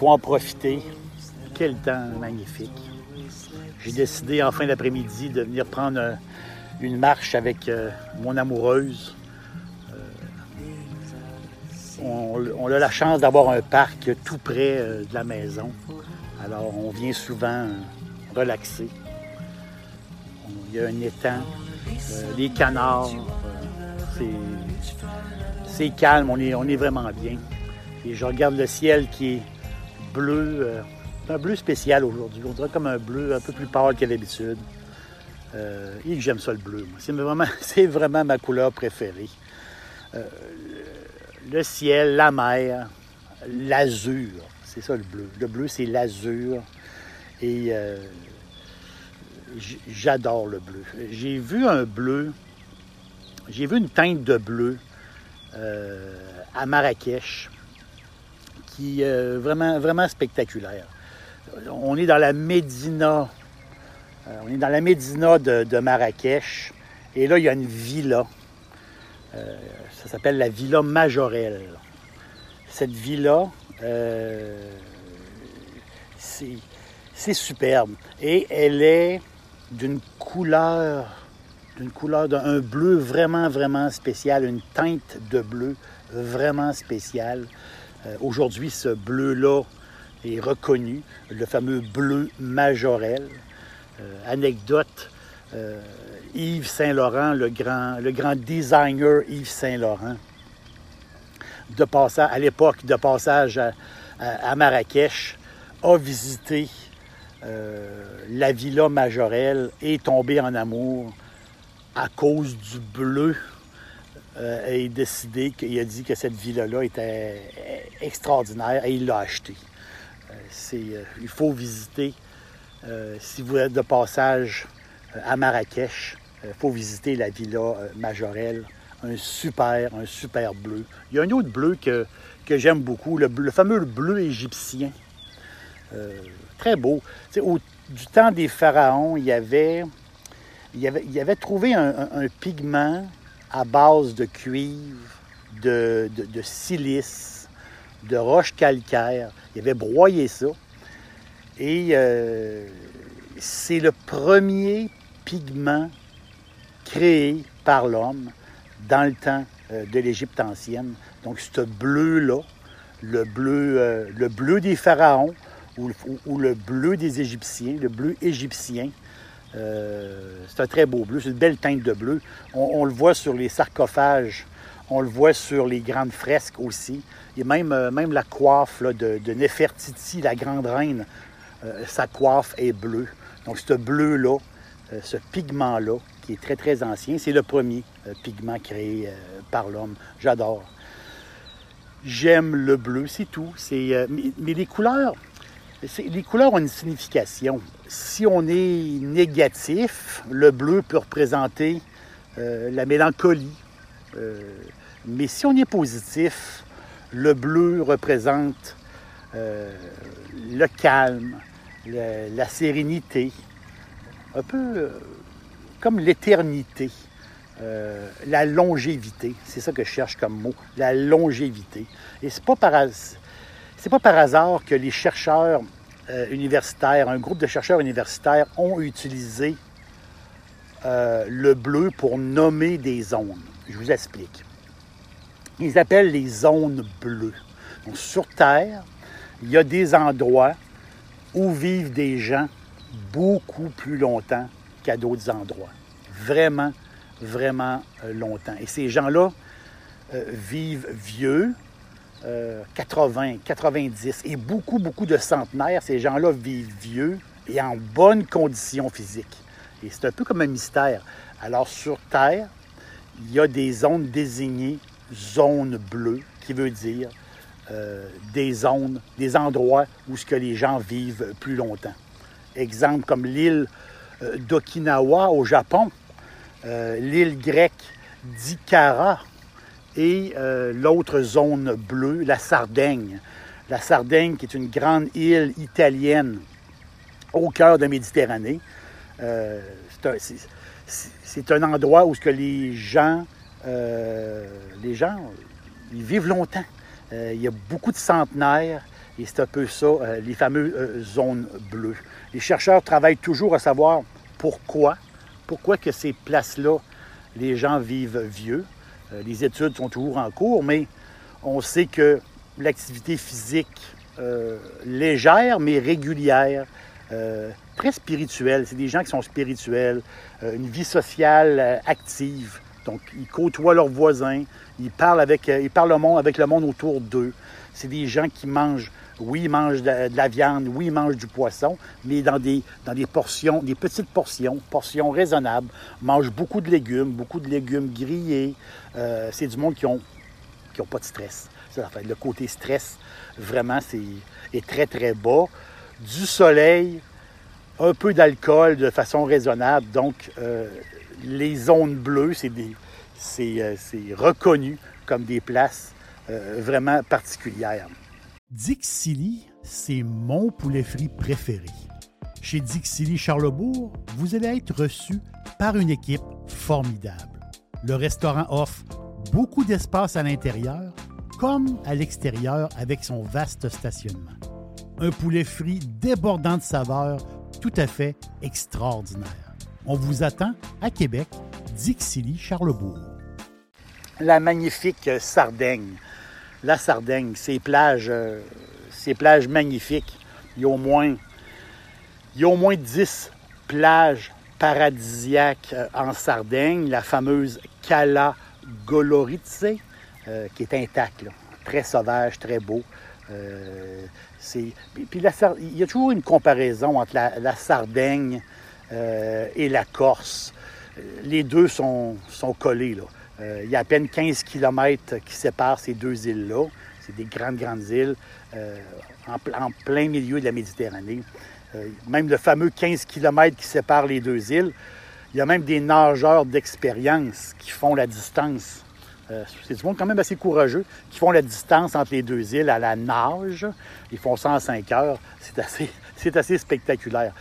Faut en profiter. Quel temps magnifique. J'ai décidé en fin d'après-midi de venir prendre euh, une marche avec euh, mon amoureuse. Euh, on, a la chance d'avoir un parc tout près de la maison. Alors on vient souvent relaxer. Il y a un étang, les canards. c'est- c'est calme, on est, on est vraiment bien. Et je regarde le ciel qui est bleu, euh, un bleu spécial aujourd'hui. On dirait comme un bleu un peu plus pâle qu'à l'habitude. Euh, et j'aime ça le bleu. C'est vraiment, ma couleur préférée. Euh, le, ciel, la mer, l'azur, c'est ça le bleu. Le bleu, c'est l'azur. Et euh, j'adore le bleu. J'ai vu un bleu, j'ai vu une teinte de bleu euh, à Marrakech euh, vraiment, vraiment spectaculaire. On est dans la Médina, euh, on est dans la Médina de, Marrakech et là, il y a une villa. Euh, ça s'appelle la Villa Majorelle. Cette villa, c'est c'est superbe et elle est d'une couleur d'une couleur d'un bleu vraiment, vraiment spécial, une teinte de bleu vraiment spéciale. Euh, Aujourd'hui, ce bleu-là est reconnu, le fameux bleu majorel. Euh, anecdote, euh, Yves Saint-Laurent, le grand, le grand designer Yves Saint-Laurent, à l'époque de passage à, Marrakech, a visité la Villa Majorelle et tombé en amour à cause du bleu, euh, et décidé qu'il a dit que cette villa-là était euh, extraordinaire et il l'a acheté. Euh, euh, il faut visiter, si vous êtes de passage à Marrakech, il faut visiter la villa Majorelle. Un super, un super bleu. Il y a un autre bleu que, que j'aime beaucoup, le, fameux bleu égyptien. Très beau. Au, du temps des pharaons, il y avait il avait, il avait trouvé un pigment à base de cuivre, de, silice, de roche calcaire. Il avait broyé ça. Et euh, c'est le premier pigment créé par l'homme dans le temps euh, de l'Égypte ancienne. Donc, ce bleu-là, le bleu, euh, le bleu des pharaons ou le bleu des Égyptiens, le bleu égyptien, euh, c'est un très beau bleu, c'est une belle teinte de bleu. On, le voit sur les sarcophages, on le voit sur les grandes fresques aussi. Et même, euh, même la coiffe de, Nefertiti, la grande reine, euh, sa coiffe est bleue. Donc ce bleu-là, ce pigment-là, qui est très très ancien, c'est le premier pigment créé par l'homme. J'adore. J'aime le bleu, c'est tout. C'est, mais, les couleurs, les couleurs ont une signification. Si on est négatif, le bleu peut représenter euh, la mélancolie. Euh, mais si on est positif, le bleu représente euh, le calme, la sérénité, un peu comme l'éternité, la longévité. C'est ça que je cherche comme mot, la longévité. Et c'est pas par has- c'est pas par hasard que les chercheurs euh, universitaires, un groupe de chercheurs universitaires ont utilisé euh, le bleu pour nommer des zones. Je vous explique. Ils appellent les zones bleues. Donc, sur Terre, il y a des endroits où vivent des gens beaucoup plus longtemps qu'à d'autres endroits. Vraiment, vraiment euh, longtemps. Et ces gens-là vivent vieux, 80, 90, et beaucoup, beaucoup de centenaires. Ces gens-là vivent vieux et en bonne condition physique. Et c'est un peu comme un mystère. Alors, sur Terre, il y a des zones désignées zones bleues, qui veut dire euh, des zones, des endroits où ce que les gens vivent plus longtemps. Exemple comme l'île euh, d'Okinawa au Japon, euh, l'île grecque d'Ikara et l'autre zone bleue, la Sardaigne. La Sardaigne qui est une grande île italienne au cœur de la Méditerranée. c'est un, endroit où ce que les gens, les gens, ils vivent longtemps. Euh, il y a beaucoup de centenaires et c'est un peu ça, euh, les fameuses euh, zones bleues. Les chercheurs travaillent toujours à savoir pourquoi, pourquoi que ces places-là, les gens vivent vieux. Les études sont toujours en cours, mais on sait que l'activité physique légère mais régulière, très spirituelle, c'est des gens qui sont spirituels, une vie sociale active, donc, ils côtoient leurs voisins, ils parlent, avec, euh, ils parlent le monde, avec le monde autour d'eux. C'est des gens qui mangent, oui, ils mangent de, la viande, oui, ils mangent du poisson, mais dans des, dans des portions, des petites portions, portions raisonnables, mangent beaucoup de légumes, beaucoup de légumes grillés. Euh, c'est du monde qui n'ont qui ont pas de stress. Le côté stress, vraiment, c'est, est très, très bas. Du soleil, un peu d'alcool de façon raisonnable. Donc, euh, les zones bleues, euh, c'est reconnu comme des places euh, vraiment particulières. Dixili, c'est mon poulet frit préféré. Chez Dixili Charlebourg, vous allez être reçu par une équipe formidable. Le restaurant offre beaucoup d'espace à l'intérieur comme à l'extérieur avec son vaste stationnement. Un poulet frit débordant de saveurs tout à fait extraordinaire. On vous attend à Québec, Dixilly, Charlebourg. La magnifique Sardaigne. La Sardaigne, ces plages, euh, plages magnifiques. Il y a au moins, il y a au moins 10 plages paradisiaques euh, en Sardaigne. La fameuse Cala Goloritze, euh, qui est intacte, très sauvage, très beau. il y a toujours une comparaison entre la Sardaigne euh, et la Corse. Les deux sont, collés. Euh, il y a à peine 15 km qui séparent ces deux îles-là. C'est des grandes, grandes îles euh, en, plein milieu de la Méditerranée. même le fameux 15 km qui sépare les deux îles, il y a même des nageurs d'expérience qui font la distance. c'est du monde quand même assez courageux, qui font la distance entre les deux îles à la nage. Ils font ça en 5 heures. C'est assez spectaculaire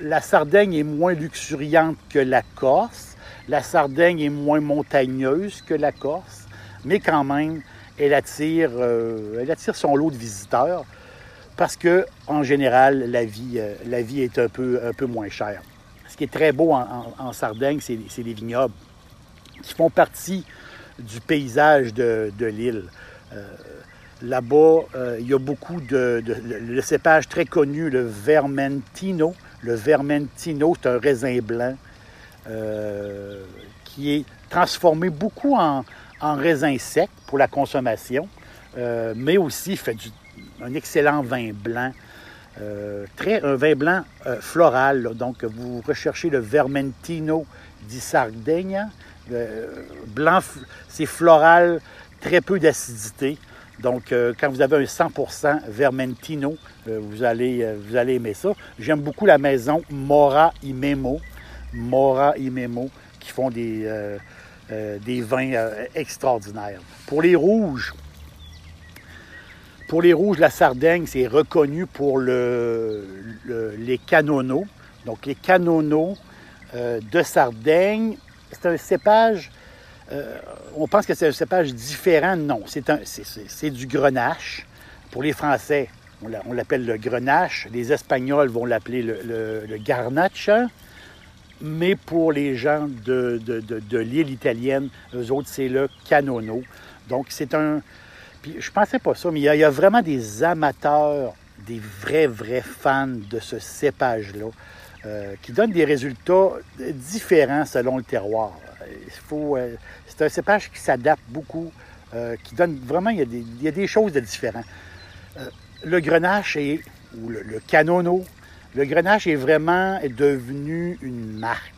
la Sardaigne est moins luxuriante que la Corse. La Sardaigne est moins montagneuse que la Corse, mais quand même, elle attire, euh, son lot de visiteurs parce que, en général, la vie, euh, est un peu, moins chère. Ce qui est très beau en, Sardaigne, c'est les vignobles qui font partie du paysage de, l'île. Euh, là-bas, il y a beaucoup de, le cépage très connu, le Vermentino, le Vermentino, c'est un raisin blanc euh, qui est transformé beaucoup en, raisin sec pour la consommation, euh, mais aussi fait un excellent vin blanc. Euh, très, un vin blanc floral. donc, vous recherchez le Vermentino di Sardegna. blanc, c'est floral, très peu d'acidité. Donc, euh, quand vous avez un 100% Vermentino, euh, vous, allez, euh, vous allez aimer ça. J'aime beaucoup la maison Mora Imemo, Mora Imemo, qui font des, vins extraordinaires. Pour les rouges, pour les rouges, la Sardaigne, c'est reconnu pour le, les canonos. Donc, les canonos de Sardaigne, c'est un cépage euh, on pense que c'est un cépage différent. Non, c'est du grenache. Pour les Français, on l'appelle le grenache. Les Espagnols vont l'appeler le, le, Mais pour les gens de, l'île italienne, eux autres, c'est le canono. Donc, c'est un... Puis je pensais pas ça, mais il y, a, vraiment des amateurs, des vrais, vrais fans de ce cépage-là, euh, qui donnent des résultats différents selon le terroir. Euh, c'est un cépage qui s'adapte beaucoup, euh, qui donne vraiment, il y, a des, choses de différents. Euh, le grenache est, ou le, canono, le grenache est vraiment devenu une marque.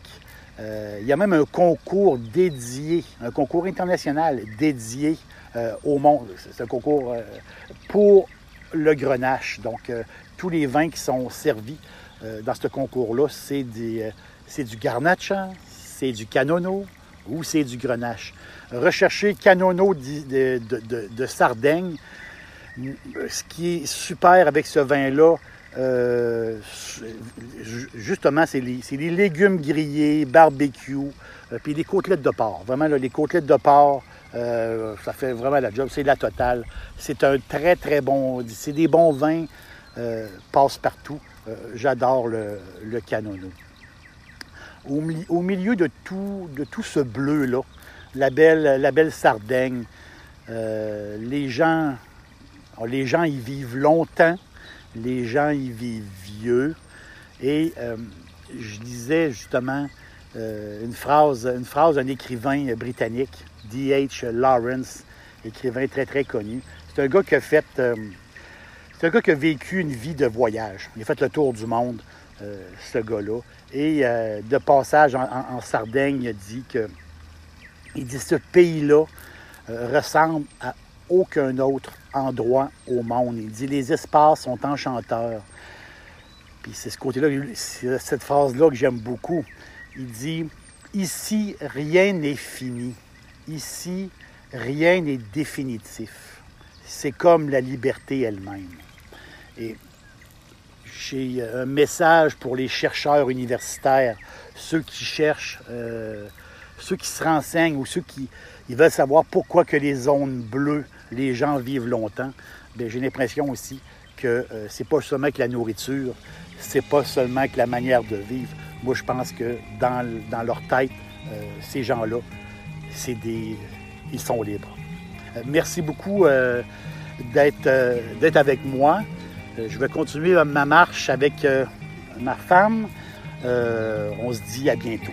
Il y a même un concours dédié, un concours international dédié au monde. C'est un concours pour le grenache. Donc, tous les vins qui sont servis dans ce concours-là, c'est du garnacha, c'est du canono ou c'est du grenache. Recherchez canono de, Sardaigne. Ce qui est super avec ce vin-là, euh, ju- justement, c'est les, légumes grillés, barbecue, euh, puis les côtelettes de porc. Vraiment, les côtelettes de porc, euh, ça fait vraiment la job. C'est la totale. C'est un très, très bon... C'est des bons vins, passe-partout. J'adore le, le Canono. Au, mi- au milieu de tout, de tout ce bleu-là, la belle, la belle Sardaigne, euh, les gens... Les gens y vivent longtemps, les gens y vivent vieux. Et euh, je disais justement euh, une phrase, une phrase d'un écrivain britannique, D.H. Lawrence, écrivain très très connu. C'est un gars qui a fait, c'est un gars qui a vécu une vie de voyage. Il a fait le tour du monde, ce gars-là. Et euh, de passage en, Sardaigne, il dit que, il dit ce pays-là euh, ressemble à aucun autre endroit au monde. Il dit les espaces sont enchanteurs. Puis c'est ce côté-là, cette phrase-là que j'aime beaucoup. Il dit Ici, rien n'est fini. Ici, rien n'est définitif. C'est comme la liberté elle-même. Et j'ai un message pour les chercheurs universitaires, ceux qui cherchent, euh, ceux qui se renseignent ou ceux qui veulent savoir pourquoi que les zones bleues, les gens vivent longtemps. Bien, j'ai l'impression aussi que euh, c'est pas seulement que la nourriture, c'est pas seulement que la manière de vivre. Moi, je pense que dans, dans leur tête, euh, ces gens-là, c'est des, ils sont libres. Euh, merci beaucoup euh, euh, d'être avec moi. Euh, je vais continuer ma marche avec euh, ma femme. Euh, on se dit à bientôt.